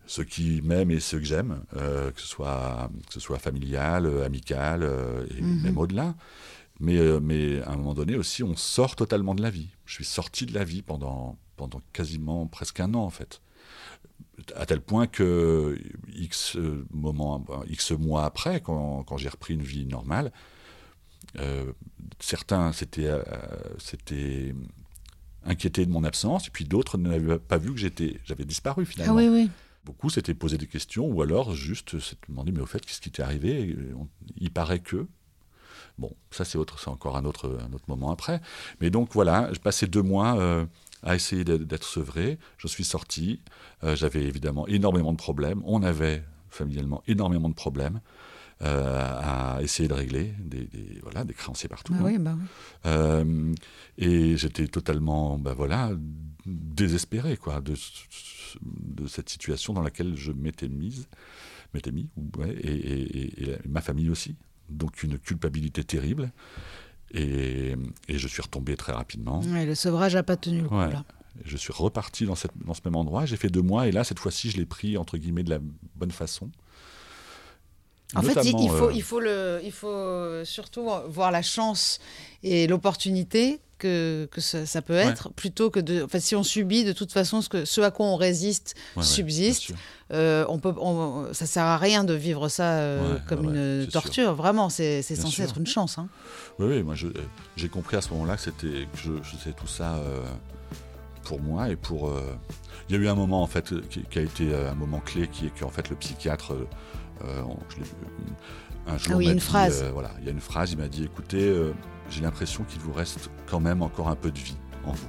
ceux qui m'aiment et ceux que j'aime, euh, que, ce soit, que ce soit familial, amical euh, et mm-hmm. même au-delà. Mais, euh, mais à un moment donné aussi, on sort totalement de la vie. Je suis sorti de la vie pendant, pendant quasiment presque un an en fait. À tel point que X, moment, X mois après, quand, quand j'ai repris une vie normale, euh, certains s'étaient euh, inquiétés de mon absence, et puis d'autres n'avaient pas vu que j'étais, j'avais disparu finalement. Ah oui, oui. Beaucoup s'étaient posé des questions, ou alors juste s'étaient demandé, mais au fait, qu'est-ce qui t'est arrivé? Il paraît que. Bon, ça c'est autre, c'est encore un autre, un autre moment après. Mais donc voilà, j'ai passé deux mois euh, à essayer d'être sevré. Je suis sorti. J'avais évidemment énormément de problèmes. On avait familialement énormément de problèmes. Euh, à essayer de régler des, voilà, des créanciers partout. Ah hein. bah euh, et j'étais totalement bah voilà, désespéré quoi, de, de cette situation dans laquelle je m'étais mise, m'étais mis, et, ma famille aussi. Donc une culpabilité terrible. Et, je suis retombé très rapidement. le sevrage n'a pas tenu le coup là. Je suis reparti dans, cette, dans ce même endroit. J'ai fait deux mois et là, cette fois-ci, je l'ai pris entre guillemets de la bonne façon. En fait, il faut, euh, il, faut le, il faut surtout voir la chance et l'opportunité que, que ça, peut être, plutôt que de. Enfin, si on subit, de toute façon, ce, que, ce à quoi on résiste subsiste. Euh, on peut, ça sert à rien de vivre ça euh, comme une torture. Vraiment, c'est censé être une chance. Hein. Oui, oui, moi j'ai compris à ce moment-là que c'était je, je faisais tout ça pour moi et pour. Il y a eu un moment en fait qui, qui a été un moment clé, qui est qu'en fait le psychiatre euh, un jour, ah une phrase. Euh, voilà, il y a une phrase, il m'a dit écoutez, euh, j'ai l'impression qu'il vous reste quand même encore un peu de vie en vous.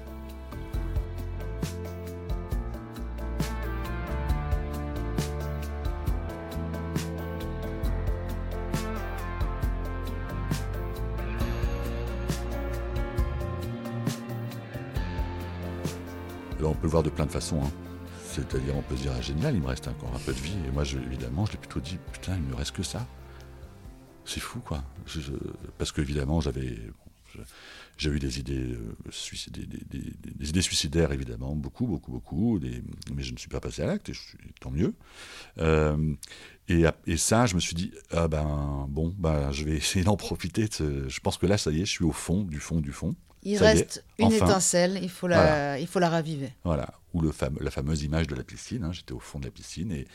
On peut le voir de plein de façons. Hein. C'est-à-dire, on peut se dire, ah, génial, il me reste encore un peu de vie. Et moi, évidemment, je l'ai plutôt dit, putain, il me reste que ça. C'est fou, quoi. parce qu'évidemment, j'avais. j'ai eu des idées, euh, des, idées suicidaires, évidemment, beaucoup, beaucoup, beaucoup, mais je ne suis pas passé à l'acte, et tant mieux. Euh, et, et, ça, je me suis dit, ah ben, bon, ben, je vais essayer d'en profiter. je pense que là, ça y est, je suis au fond, du fond, du fond. Il reste une étincelle, il faut, la, il faut la raviver. Voilà, ou le la fameuse image de la piscine. Hein, j'étais au fond de la piscine, et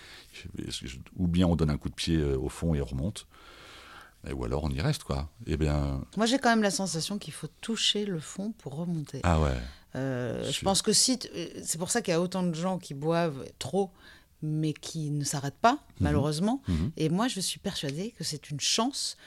ou bien on donne un coup de pied euh, au fond et on remonte, ou alors on y reste, quoi. Eh bien. Moi, j'ai quand même la sensation qu'il faut toucher le fond pour remonter. Ah ouais. Euh, je pense que si. Euh, c'est pour ça qu'il y a autant de gens qui boivent trop mais qui ne s'arrêtent pas, mhm. malheureusement. Mhm. Et moi, je suis persuadée que c'est une chance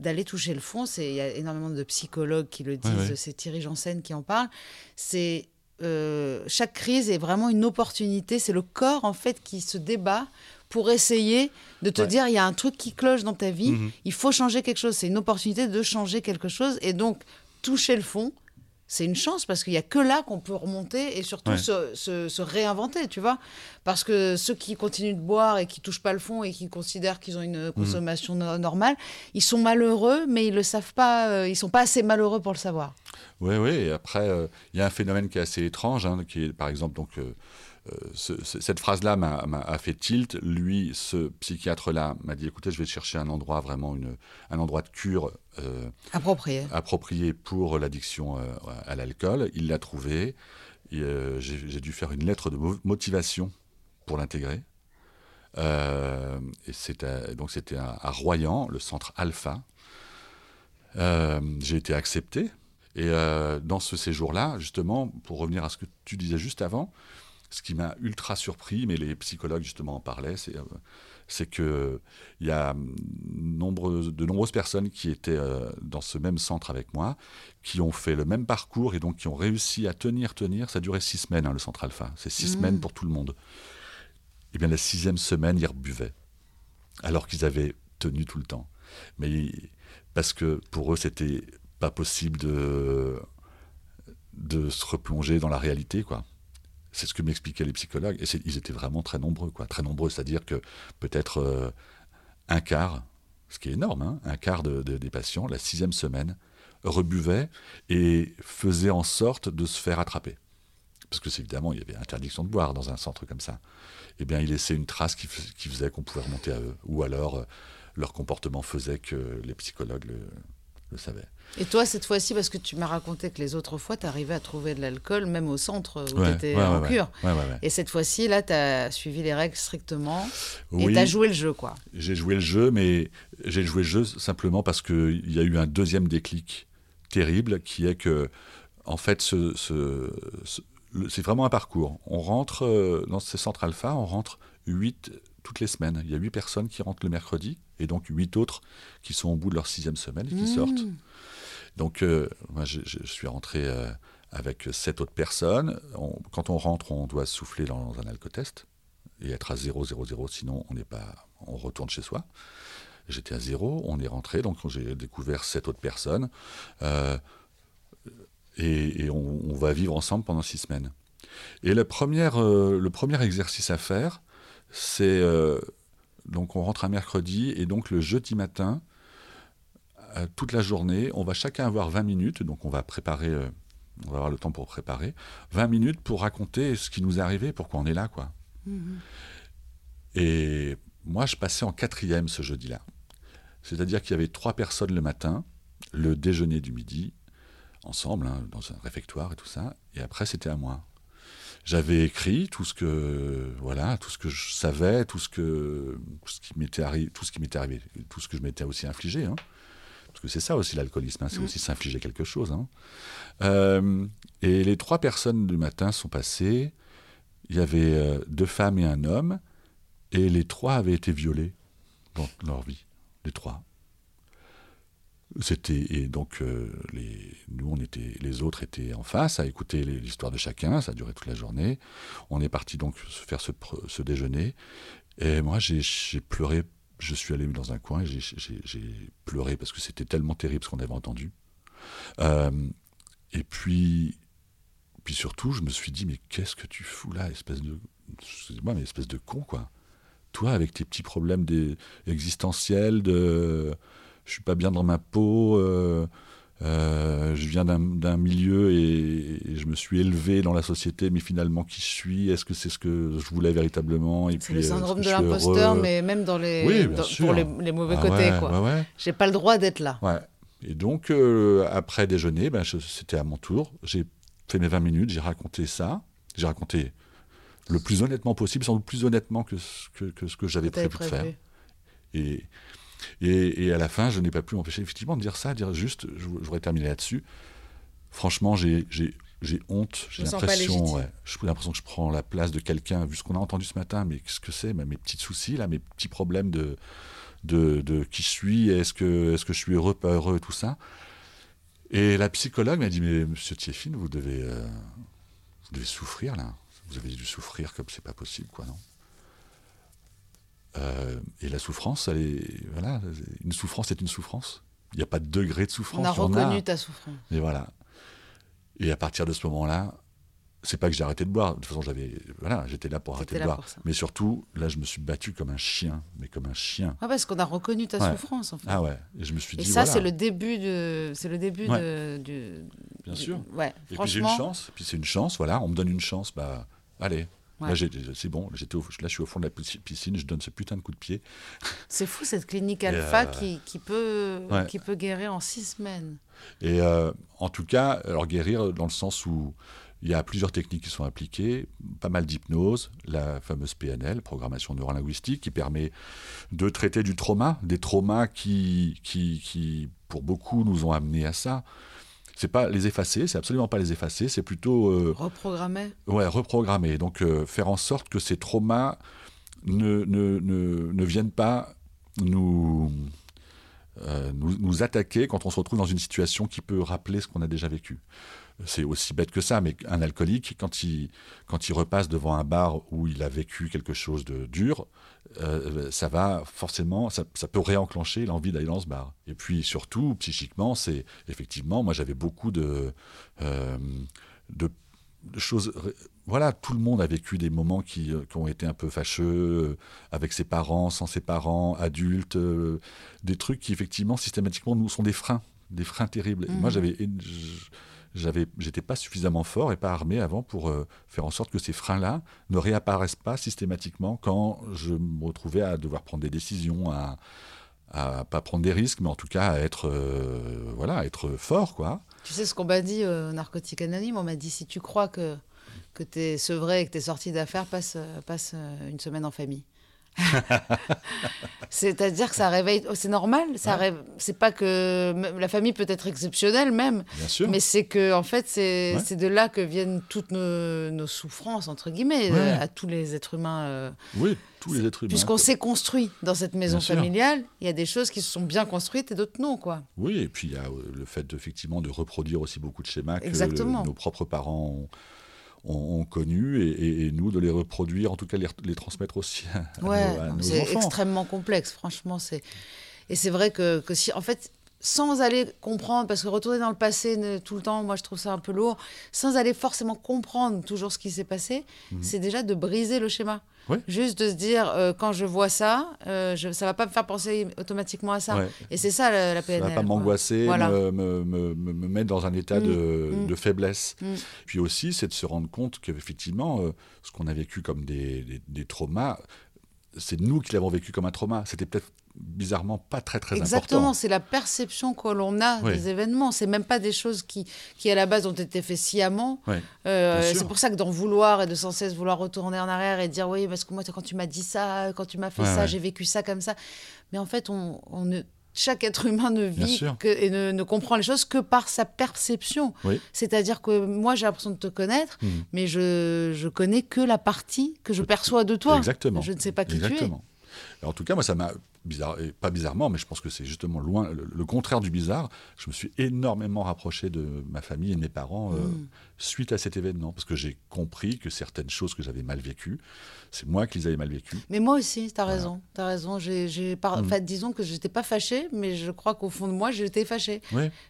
d'aller toucher le fond. Il y a énormément de psychologues qui le disent, c'est Thierry Janssen qui en parle. C'est euh, chaque crise est vraiment une opportunité. C'est le corps en fait qui se débat pour essayer de te dire il y a un truc qui cloche dans ta vie, Mhm. il faut changer quelque chose. C'est une opportunité de changer quelque chose et donc toucher le fond. C'est une chance parce qu'il n'y a que là qu'on peut remonter et surtout Ouais. se, se- se réinventer, tu vois. Parce que ceux qui continuent de boire et qui touchent pas le fond et qui considèrent qu'ils ont Mhm. une consommation no- normale, ils sont malheureux, mais ils le savent pas. euh, ils sont pas assez malheureux pour le savoir. Oui, oui. Et après, euh, il y a un phénomène qui est assez étrange, hein, qui est, par exemple, donc, euh, ce- ce- cette phrase-là m'a fait tilt. Lui, ce psychiatre-là, m'a dit écoutez, je vais chercher un endroit vraiment, une, un endroit de cure euh, Approprié. approprié pour l'addiction euh, à l'alcool. Il l'a trouvé. Euh, J'ai dû faire une lettre de mo- motivation pour l'intégrer. Et donc c'était à, à Royan, le centre Alpha. J'ai été accepté. Et dans ce séjour-là, justement, pour revenir à ce que tu disais juste avant, ce qui m'a ultra surpris, mais les psychologues justement en parlaient, c'est euh, c'est que il y a hum, nombreuses- de nombreuses personnes qui étaient euh, dans ce même centre avec moi, qui ont fait le même parcours et donc qui ont réussi à tenir, tenir. Ça durait six semaines, hein, le centre alpha. C'est six semaines pour tout le monde. Et bien la sixième semaine, ils rebuvaient, alors qu'ils avaient tenu tout le temps. Mais parce que pour eux, c'était pas possible de de se replonger dans la réalité, quoi. C'est ce que m'expliquaient les psychologues. Et ils étaient vraiment très nombreux, quoi. Très nombreux, c'est-à-dire que peut-être euh, un quart, ce qui est énorme, hein, un quart de- de- des patients, la sixième semaine, rebuvaient et faisaient en sorte de se faire attraper. Parce que évidemment, il y avait interdiction de boire dans un centre comme ça. Eh bien, ils laissaient une trace qui faisait qu'on pouvait remonter à eux. Ou alors, euh, leur comportement faisait que les psychologues le, le. Et toi, cette fois-ci, parce que tu m'as raconté que les autres fois, tu arrivais à trouver de l'alcool, même au centre où Ouais, tu étais ouais, en ouais, cure. Et cette fois-ci, là, tu as suivi les règles strictement et tu as joué le jeu, quoi. J'ai joué le jeu, mais j'ai joué le jeu simplement parce qu'il y a eu un deuxième déclic terrible qui est que, en fait, ce, ce- ce- le- c'est vraiment un parcours. On rentre euh, dans ces centres alpha, on rentre huit toutes les semaines. Il y a huit personnes qui rentrent le mercredi et donc huit autres qui sont au bout de leur sixième semaine et qui sortent. Donc, euh, moi, je, je suis rentré euh, avec sept autres personnes. On- quand on rentre, on doit souffler dans un alcotest et être à 0, 0, 0, sinon on n'est pas, on retourne chez soi. J'étais à zéro, on est rentré, donc j'ai découvert sept autres personnes, euh, et, et on, on va vivre ensemble pendant six semaines. Et la première, le premier exercice à faire, c'est euh, donc on rentre un mercredi, et donc le jeudi matin, euh, toute la journée, on va chacun avoir 20 minutes, donc on va préparer, euh, on va avoir le temps pour préparer, 20 minutes pour raconter ce qui nous est arrivé, pourquoi on est là, quoi. Et moi, je passais en quatrième ce jeudi-là. C'est-à-dire qu'il y avait trois personnes le matin, le déjeuner du midi, ensemble, hein, dans un réfectoire et tout ça, et après c'était à moi. J'avais écrit tout ce que voilà, tout ce que je savais, tout ce que tout ce qui m'était arrivé, tout ce qui m'était arrivé, tout ce que je m'étais aussi infligé, hein. parce que c'est ça aussi l'alcoolisme, hein, c'est aussi s'infliger quelque chose. hein. Euh, et les trois personnes du matin sont passées. Il y avait euh, deux femmes et un homme, et les trois avaient été violés dans leur vie, les trois. C'était et donc euh, nous on était les autres étaient en face à écouter l'histoire de chacun. Ça a duré toute la journée. On est parti donc faire ce, déjeuner. Et moi j'ai pleuré. Je suis allé dans un coin et j'ai- pleuré parce que c'était tellement terrible ce qu'on avait entendu. Euh, et puis puis surtout je me suis dit mais qu'est-ce que tu fous là espèce de excusez-moi mais espèce de con quoi. Toi avec tes petits problèmes des, existentiels de je suis pas bien dans ma peau, euh, euh, je viens d'un milieu et, et je me suis élevé dans la société, mais finalement qui je suis Est-ce que c'est ce que je voulais véritablement et C'est puis, le euh, syndrome de l'imposteur, mais même dans les, Oui, dans- pour les, les mauvais Ah côtés, ouais, ouais, ouais. J'ai pas le droit d'être là. Et donc, euh, après déjeuner, ben, c'était à mon tour. J'ai fait mes 20 minutes, j'ai raconté ça. J'ai raconté le plus honnêtement possible, sans doute plus honnêtement que ce que, que ce que j'avais t'avais prévu de faire. prévu. Et, et, et à la fin, je n'ai pas pu m'empêcher effectivement de dire ça, de dire juste, je voudrais terminer là-dessus. Franchement, j'ai honte, j'ai l'impression, légitime. ouais, j'ai l'impression que je prends la place de quelqu'un, vu ce qu'on a entendu ce matin, mais qu'est-ce que c'est, mes petits soucis, là, mes petits problèmes de, de, de qui je suis, est-ce que, est que je suis heureux, pas heureux, tout ça. Et la psychologue m'a dit, mais monsieur Tieffin, vous devez, euh, vous devez souffrir là. Vous avez dû souffrir comme c'est pas possible, quoi, non? Euh, Et la souffrance, elle est, voilà, une souffrance est une souffrance. Il n'y a pas de degré de souffrance. On a reconnu ta souffrance. Et voilà. Et à partir de ce moment-là, c'est pas que j'ai arrêté de boire. De toute façon, j'avais, voilà, j'étais là pour arrêter de boire. Mais surtout, là, je me suis battu comme un chien, mais comme un chien. Ah, parce qu'on a reconnu ta souffrance, en fait. Ah ouais. Et je me suis dit. Et ça, c'est le début de, c'est le début de, du. Bien sûr. Ouais. Et puis j'ai une chance. Et puis c'est une chance, voilà. On me donne une chance, bah, allez. Là, c'est bon. J'étais là, je suis au fond de la piscine. Je donne ce putain de coup de pied. (laughs) C'est fou cette clinique alpha euh, qui, qui, peut, qui peut guérir en six semaines. Et euh, en tout cas, alors guérir dans le sens où il y a plusieurs techniques qui sont appliquées, pas mal d'hypnose, la fameuse PNL, programmation neurolinguistique, qui permet de traiter du trauma, des traumas qui, qui, qui pour beaucoup, nous ont amenés à ça. C'est pas les effacer, c'est absolument pas les effacer, c'est plutôt euh, reprogrammer. Ouais, reprogrammer. Donc euh, faire en sorte que ces traumas ne, ne, ne, ne viennent pas nous, euh, nous, nous attaquer quand on se retrouve dans une situation qui peut rappeler ce qu'on a déjà vécu c'est aussi bête que ça, mais un alcoolique, quand il, quand il repasse devant un bar où il a vécu quelque chose de dur, euh, ça va forcément, ça, peut réenclencher l'envie d'aller dans ce bar. Et puis surtout, psychiquement, c'est effectivement, moi j'avais beaucoup de, euh, de, choses. Voilà, tout le monde a vécu des moments qui, qui, ont été un peu fâcheux, euh, avec ses parents, sans ses parents, adultes, des trucs qui effectivement systématiquement nous sont des freins, des freins terribles. Moi mmh. j'avais j'avais, j'étais pas suffisamment fort et pas armé avant pour euh, faire en sorte que ces freins-là ne réapparaissent pas systématiquement quand je me retrouvais à devoir prendre des décisions, à, à pas prendre des risques, mais en tout cas à être, euh, voilà, être fort, quoi. Tu sais ce qu'on m'a dit euh, Narcotique Anonyme? On m'a dit si tu crois que que tu es sevré et que tu es sorti d'affaires, passe, passe une semaine en famille. (laughs) C'est-à-dire que ça réveille. Oh, c'est normal. Ça C'est pas que la famille peut être exceptionnelle même. Mais c'est que en fait c'est de là que viennent toutes nos, souffrances entre guillemets à tous les êtres humains. Euh, oui, tous les êtres humains. Puisqu'on s'est construit dans cette maison familiale, il y a des choses qui se sont bien construites et d'autres non quoi. Oui, et puis il y a euh, le fait effectivement de reproduire aussi beaucoup de schémas que nos propres parents ont ont, connu et, nous de les reproduire, en tout cas les, les transmettre aussi à, ouais, nos, C'est extrêmement complexe, franchement. Et c'est vrai que, que si, en fait, sans aller comprendre, parce que retourner dans le passé tout le temps, moi je trouve ça un peu lourd, sans aller forcément comprendre toujours ce qui s'est passé, mhm. c'est déjà de briser le schéma. Juste de se dire, euh, quand je vois ça, euh, je, ça va pas me faire penser automatiquement à ça. Et c'est ça la, PNL. Ça va pas m'angoisser, me, me, me, mettre dans un état mm. de, mm. de, faiblesse. Mm. Puis aussi, c'est de se rendre compte qu'effectivement, euh, ce qu'on a vécu comme des, des, des traumas, c'est nous qui l'avons vécu comme un trauma. C'était peut-être bizarrement pas très très important. Exactement, c'est la perception que l'on a des événements. C'est même pas des choses qui, qui à la base ont été faites sciemment. Euh, c'est pour ça que d'en vouloir et de sans cesse vouloir retourner en arrière et dire oui parce que moi quand tu m'as dit ça, quand tu m'as fait ça, j'ai vécu ça comme ça. Mais en fait on, on ne chaque être humain ne vit que, et ne, comprend les choses que par sa perception. C'est-à-dire que moi, j'ai l'impression de te connaître, hmm. mais je, je connais que la partie que je perçois de toi. Exactement. Je ne sais pas qui tu es. En tout cas, moi, ça m'a bizarre, et pas bizarrement, mais je pense que c'est justement loin, le, contraire du bizarre. Je me suis énormément rapproché de ma famille et de mes parents euh, mm. suite à cet événement, parce que j'ai compris que certaines choses que j'avais mal vécues, c'est moi qui les avais mal vécues. Mais moi aussi, tu as raison, tu as raison. J'ai, j'ai mm. disons que j'étais pas fâchée, mais je crois qu'au fond de moi, j'étais fâchée.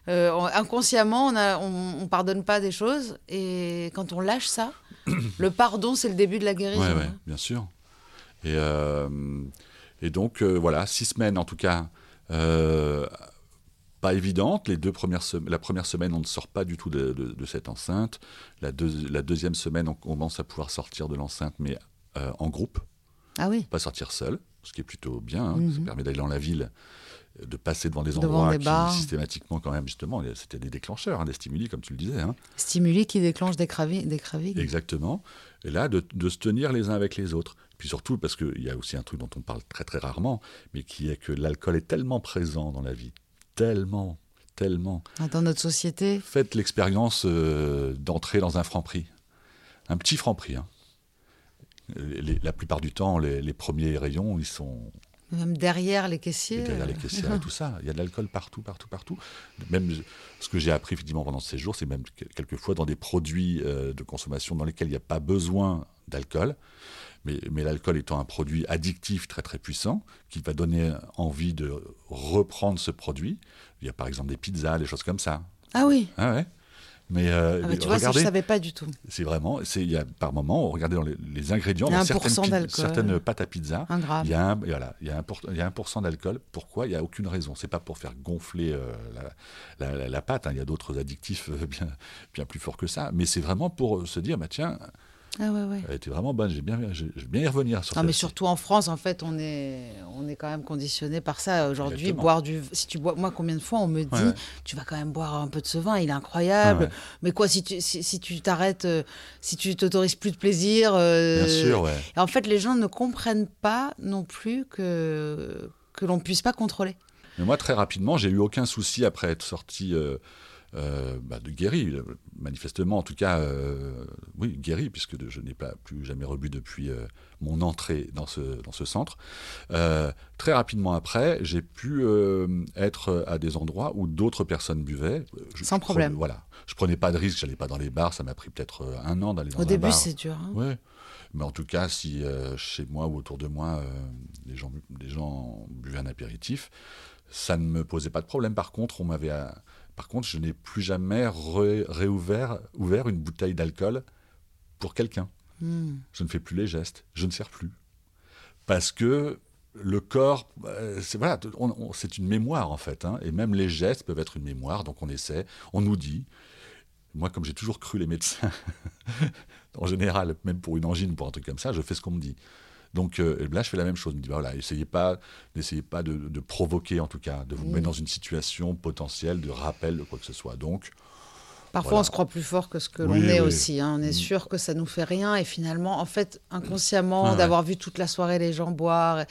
Euh, inconsciemment, on, a, on, pardonne pas des choses, et quand on lâche ça, le pardon, c'est le début de la guérison. Oui, hein. bien sûr. Et euh, et donc, euh, voilà, six semaines en tout cas, euh, pas évidentes. Les deux premières la première semaine, on ne sort pas du tout de, cette enceinte. La, la, deuxième semaine, on commence à pouvoir sortir de l'enceinte, mais euh, en groupe. Ah oui. Pas sortir seul, ce qui est plutôt bien. Hein. Ça mhm. permet d'aller dans la ville, de passer devant des endroits qui, systématiquement, quand même, justement, c'était des déclencheurs, hein, des stimuli, comme tu le disais. Hein. Stimuli qui déclenchent des cravings. Exactement. Et là, de, de, se tenir les uns avec les autres. Puis surtout parce qu'il y a aussi un truc dont on parle très très rarement, mais qui est que l'alcool est tellement présent dans la vie, tellement, tellement. Ah, dans notre société Faites l'expérience euh, d'entrer dans un franc prix. Un petit franc prix. Hein. la plupart du temps, les, premiers rayons, ils sont Même derrière les caissiers. Et derrière les caissières et tout ça. Il y a de l'alcool partout, partout, partout. Même ce que j'ai appris effectivement pendant ces jours, c'est même quelquefois dans des produits euh, de consommation dans lesquels il n'y a pas besoin d'alcool. Mais, mais l'alcool étant un produit addictif très très puissant, qui va donner envie de reprendre ce produit. Il y a par exemple des pizzas, des choses comme ça. Ah oui. Ah ouais. Mais, euh, ah mais tu vois, ça, je ne savais pas du tout. C'est vraiment, c'est, il y a, par moment, regardez dans les, les ingrédients, il y a dans certaines, certaines, pâtes à pizza, il y a un, voilà, il y a un, il y a un pourcent d'alcool. Pourquoi? Il n'y a aucune raison. C'est pas pour faire gonfler euh, la, la, la, pâte. Hein. Il y a d'autres additifs euh, bien, bien plus forts que ça. Mais c'est vraiment pour se dire, bah, tiens, ah ouais, ouais. Elle était vraiment bonne. J'ai bien, j'ai bien y revenir sur Non, mais surtout en France, en fait, on est, on est quand même conditionné par ça. Aujourd'hui, boire du, si tu bois, moi, combien de fois on me dit, tu vas quand même boire un peu de ce vin, il est incroyable. Mais quoi, si tu, si, tu t'arrêtes, euh, si tu t'autorises plus de plaisir. Euh, bien sûr, ouais. Et en fait, les gens ne comprennent pas non plus que que l'on puisse pas contrôler. Mais moi, très rapidement, j'ai eu aucun souci après être sorti. Euh, euh, bah, de guéri, manifestement en tout cas, euh, oui, guéri, puisque je n'ai pas plus jamais rebu depuis euh, mon entrée dans ce, dans ce centre. très rapidement après, j'ai pu être à des endroits où d'autres personnes buvaient. Sans problème. voilà. Je prenais pas de risque, j'allais pas dans les bars, ça m'a pris peut-être un an d'aller dans Au un début, bar. c'est dur. Hein. Ouais. Mais en tout cas, si chez moi ou autour de moi, les, gens, les gens buvaient un apéritif, ça ne me posait pas de problème. Par contre, on m'avait par contre, je n'ai plus jamais réouvert ouvert une bouteille d'alcool pour quelqu'un. Hmm. Je ne fais plus les gestes, je ne sers plus. Parce que le corps, euh, c'est voilà, c'est une mémoire en fait, hein. et même les gestes peuvent être une mémoire. Donc on essaie, on nous dit. Moi, comme j'ai toujours cru les médecins, (laughs) en général, même pour une angine, pour un truc comme ça, je fais ce qu'on me dit. Donc euh, là, je fais la même chose. Je me dis, bah, voilà, essayez pas, n'essayez pas de, provoquer, en tout cas, de vous mettre dans une situation potentielle de rappel de quoi que ce soit. Donc, Parfois, on se croit plus fort que ce que l'on est aussi. Hein. On est mm. sûr que ça nous fait rien. Et finalement, en fait, inconsciemment, d'avoir vu toute la soirée les gens boire.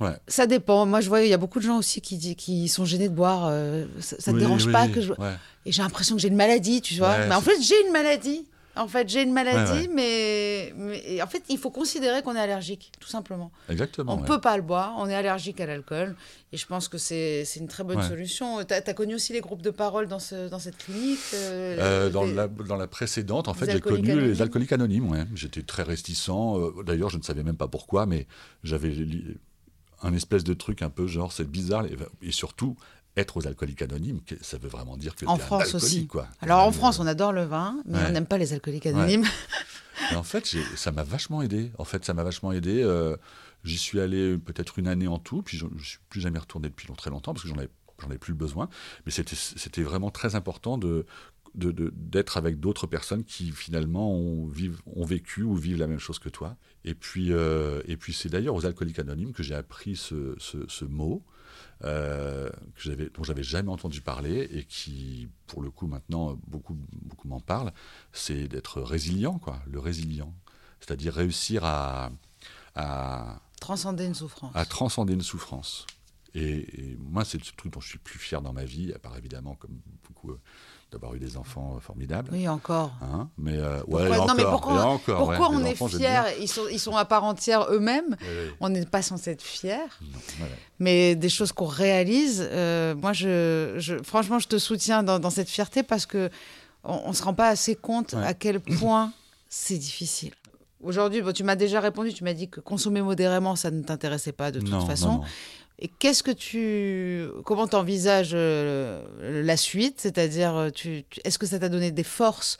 Ouais. Ça dépend. Moi, je vois, il y a beaucoup de gens aussi qui, qui sont gênés de boire. Euh, ça ne te dérange pas que je. Et j'ai l'impression que j'ai une maladie, tu vois. mais en fait, j'ai une maladie. En fait, j'ai une maladie, Mais, mais, en fait, il faut considérer qu'on est allergique, tout simplement. Exactement. On ne peut pas le boire, on est allergique à l'alcool. Et je pense que c'est une très bonne solution. Tu as, connu aussi les groupes de parole dans, ce, dans cette clinique euh, euh, dans, la, dans, la, précédente, en fait, j'ai connu les alcooliques anonymes. J'étais très réticent. Euh, d'ailleurs, je ne savais même pas pourquoi, mais j'avais un espèce de truc un peu genre, c'est bizarre. Et surtout, être aux alcooliques anonymes, ça veut vraiment dire que en es France un aussi. Quoi. Alors en France, on adore le vin, mais on n'aime pas les alcooliques anonymes. en fait, ça m'a vachement aidé. En fait, ça m'a vachement aidé. Euh, j'y suis allé peut-être une année en tout, puis je ne suis plus jamais retourné depuis très longtemps parce que j'en avais, ai plus besoin. Mais c'était vraiment très important de d'être avec d'autres personnes qui finalement ont, ont vécu ou vivent la même chose que toi. Et puis, euh, et puis c'est d'ailleurs aux alcooliques anonymes que j'ai appris ce, ce mot. Euh, que dont j'avais jamais entendu parler et qui, pour le coup, maintenant, beaucoup, beaucoup m'en parlent, c'est d'être résilient, quoi, le résilient. C'est-à-dire réussir à, à... Transcender une souffrance. À transcender une souffrance. Et, moi, c'est le truc dont je suis plus fier dans ma vie, à part évidemment, comme beaucoup, euh, d'avoir eu des enfants euh, formidables. Oui, encore. Hein mais euh, ouais, pourquoi, mais pourquoi, encore, pourquoi on est fiers ils sont, ils sont à part entière eux-mêmes. On n'est pas censé être fiers. Mais des choses qu'on réalise, moi, je, je, franchement, je te soutiens dans, dans, cette fierté parce que on ne se rend pas assez compte à quel point c'est difficile. Aujourd'hui, bon, tu m'as déjà répondu, tu m'as dit que consommer modérément, ça ne t'intéressait pas de toute façon. Non, et qu'est-ce que tu, comment t'envisages euh, la suite? C'est-à-dire, euh, tu, est-ce que ça t'a donné des forces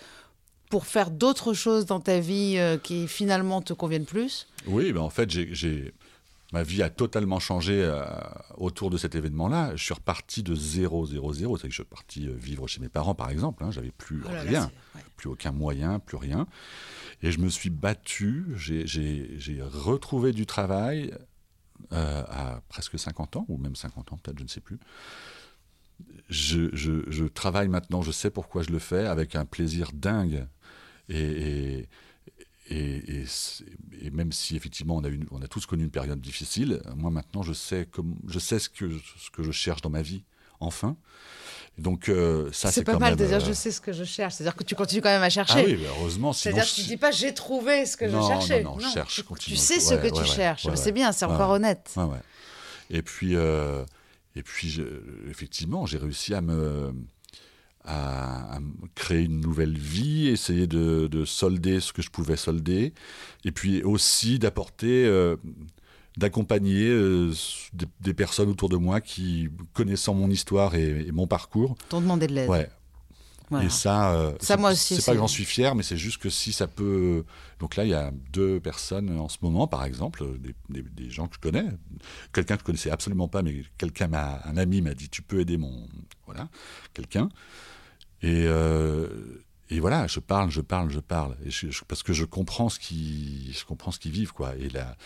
pour faire d'autres choses dans ta vie euh, qui finalement te conviennent plus? Oui, ben en fait, j'ai, ma vie a totalement changé autour de cet événement-là. Je suis reparti de 0, 0, 0. C'est-à-dire que je suis reparti vivre chez mes parents, par exemple. Hein. J'avais plus oh rien, plus aucun moyen, plus rien. Et je me suis battu. j'ai retrouvé du travail euh, à presque 50 ans, ou même 50 ans peut-être, je ne sais plus. Je, travaille maintenant, je sais pourquoi je le fais, avec un plaisir dingue. Et, et, et, même si effectivement on a, une, on a tous connu une période difficile, moi maintenant je sais, comme, je sais ce, que, ce que je cherche dans ma vie enfin. Donc euh, ça, c'est pas mal de dire je sais ce que je cherche. C'est-à-dire que tu continues quand même à chercher. Ah oui, heureusement. C'est-à-dire que tu dis pas j'ai trouvé ce que je cherchais. Non, non, non, cherche, tu, sais ce que tu cherches. c'est bien, c'est encore honnête. Et puis, euh, et puis effectivement, j'ai réussi à me à, créer une nouvelle vie, essayer de, de, solder ce que je pouvais solder, et puis aussi d'apporter euh, d'accompagner euh, des, personnes autour de moi qui, connaissant mon histoire et, mon parcours, t'ont demandé de l'aide. Ouais. Et ça, euh, ça moi aussi. C'est pas que j'en suis fier, mais c'est juste que si ça peut. Donc là, il y a deux personnes en ce moment, par exemple, des, des, gens que je connais, quelqu'un que je connaissais absolument pas, mais quelqu'un m'a, un ami m'a dit, tu peux aider mon, voilà, quelqu'un. Et, euh, et voilà, je parle, je parle, je parle, et parce que je comprends ce qui, je comprends ce qu'ils vivent, quoi. Et là,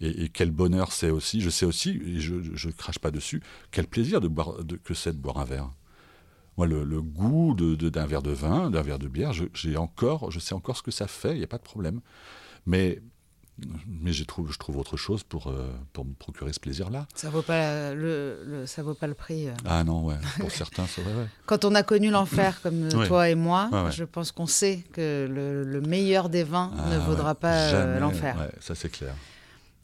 et, quel bonheur c'est aussi. Je sais aussi, et je ne crache pas dessus, quel plaisir de boire, de, que c'est de boire un verre. Moi, le, le goût d'un de, verre de vin, d'un verre de bière, j'ai encore, je sais encore ce que ça fait, il n'y a pas de problème. Mais mais je trouve, je trouve autre chose pour, euh, pour me procurer ce plaisir-là. Ça vaut pas le, le, ça vaut pas le prix. Euh. Ah non, ouais. (laughs) Pour certains, c'est vrai. Quand on a connu l'enfer comme toi et moi, je pense qu'on sait que le, le, meilleur des vins ah ne vaudra pas euh, l'enfer. ça c'est clair.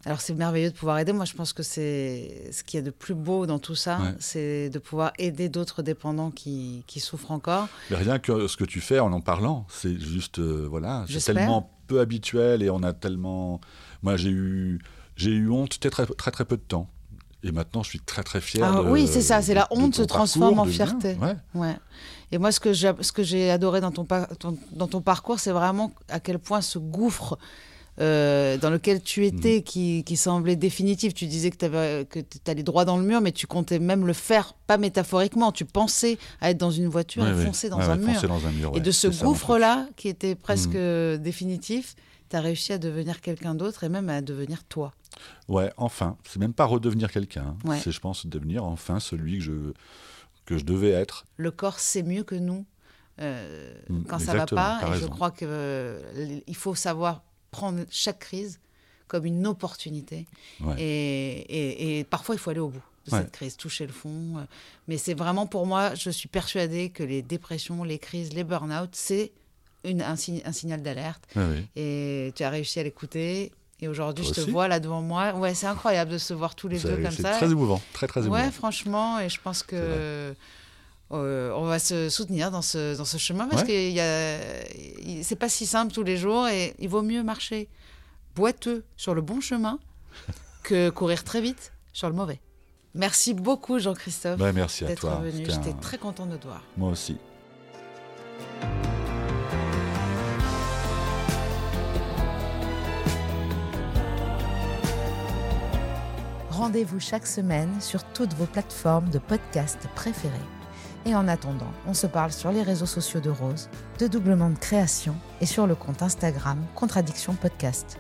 Alors c'est merveilleux de pouvoir aider. Moi, je pense que c'est ce qu'il y a de plus beau dans tout ça, c'est de pouvoir aider d'autres dépendants qui, qui, souffrent encore. Mais rien que ce que tu fais en en parlant, c'est juste voilà, c'est tellement peu habituel et on a tellement. Moi, j'ai eu, j'ai eu honte très, très, très, très peu de temps. Et maintenant, je suis très très fier. Ah, oui, c'est ça, c'est la honte se transforme en fierté. Ouais. ouais. Et moi, ce que j'ai, ce que j'ai adoré dans ton, dans ton parcours, c'est vraiment à quel point ce gouffre euh, dans lequel tu étais, mm. qui, qui, semblait définitif. Tu disais que tu allais droit dans le mur, mais tu comptais même le faire, pas métaphoriquement. Tu pensais à être dans une voiture et foncer dans, un mur. Et de ce gouffre-là, qui était presque mm. définitif, tu as réussi à devenir quelqu'un d'autre et même à devenir toi. Ouais, enfin. C'est même pas redevenir quelqu'un. Hein. C'est, je pense, devenir enfin celui que je, que je devais être. Le corps sait mieux que nous. Euh, mm, quand ça va pas, et je crois qu'il euh, faut savoir prendre chaque crise comme une opportunité. Et, et, parfois, il faut aller au bout de cette crise, toucher le fond. Mais c'est vraiment pour moi, je suis persuadée que les dépressions, les crises, les burn-out, c'est un, un, signal d'alerte. Et tu as réussi à l'écouter. Et aujourd'hui, je te vois là devant moi. Ouais, c'est incroyable de se voir tous les deux comme ça. C'est très émouvant, très très émouvant. Ouais, franchement, et je pense que euh, on va se soutenir dans ce, dans ce chemin parce que c'est pas si simple tous les jours et il vaut mieux marcher boiteux sur le bon chemin (laughs) que courir très vite sur le mauvais. Merci beaucoup Jean-Christophe bah, merci d'être venu. J'étais très content de te voir. Moi aussi. Rendez-vous chaque semaine sur toutes vos plateformes de podcast préférées. Et en attendant, on se parle sur les réseaux sociaux de Rose, de Doublement de Création et sur le compte Instagram Contradiction Podcast.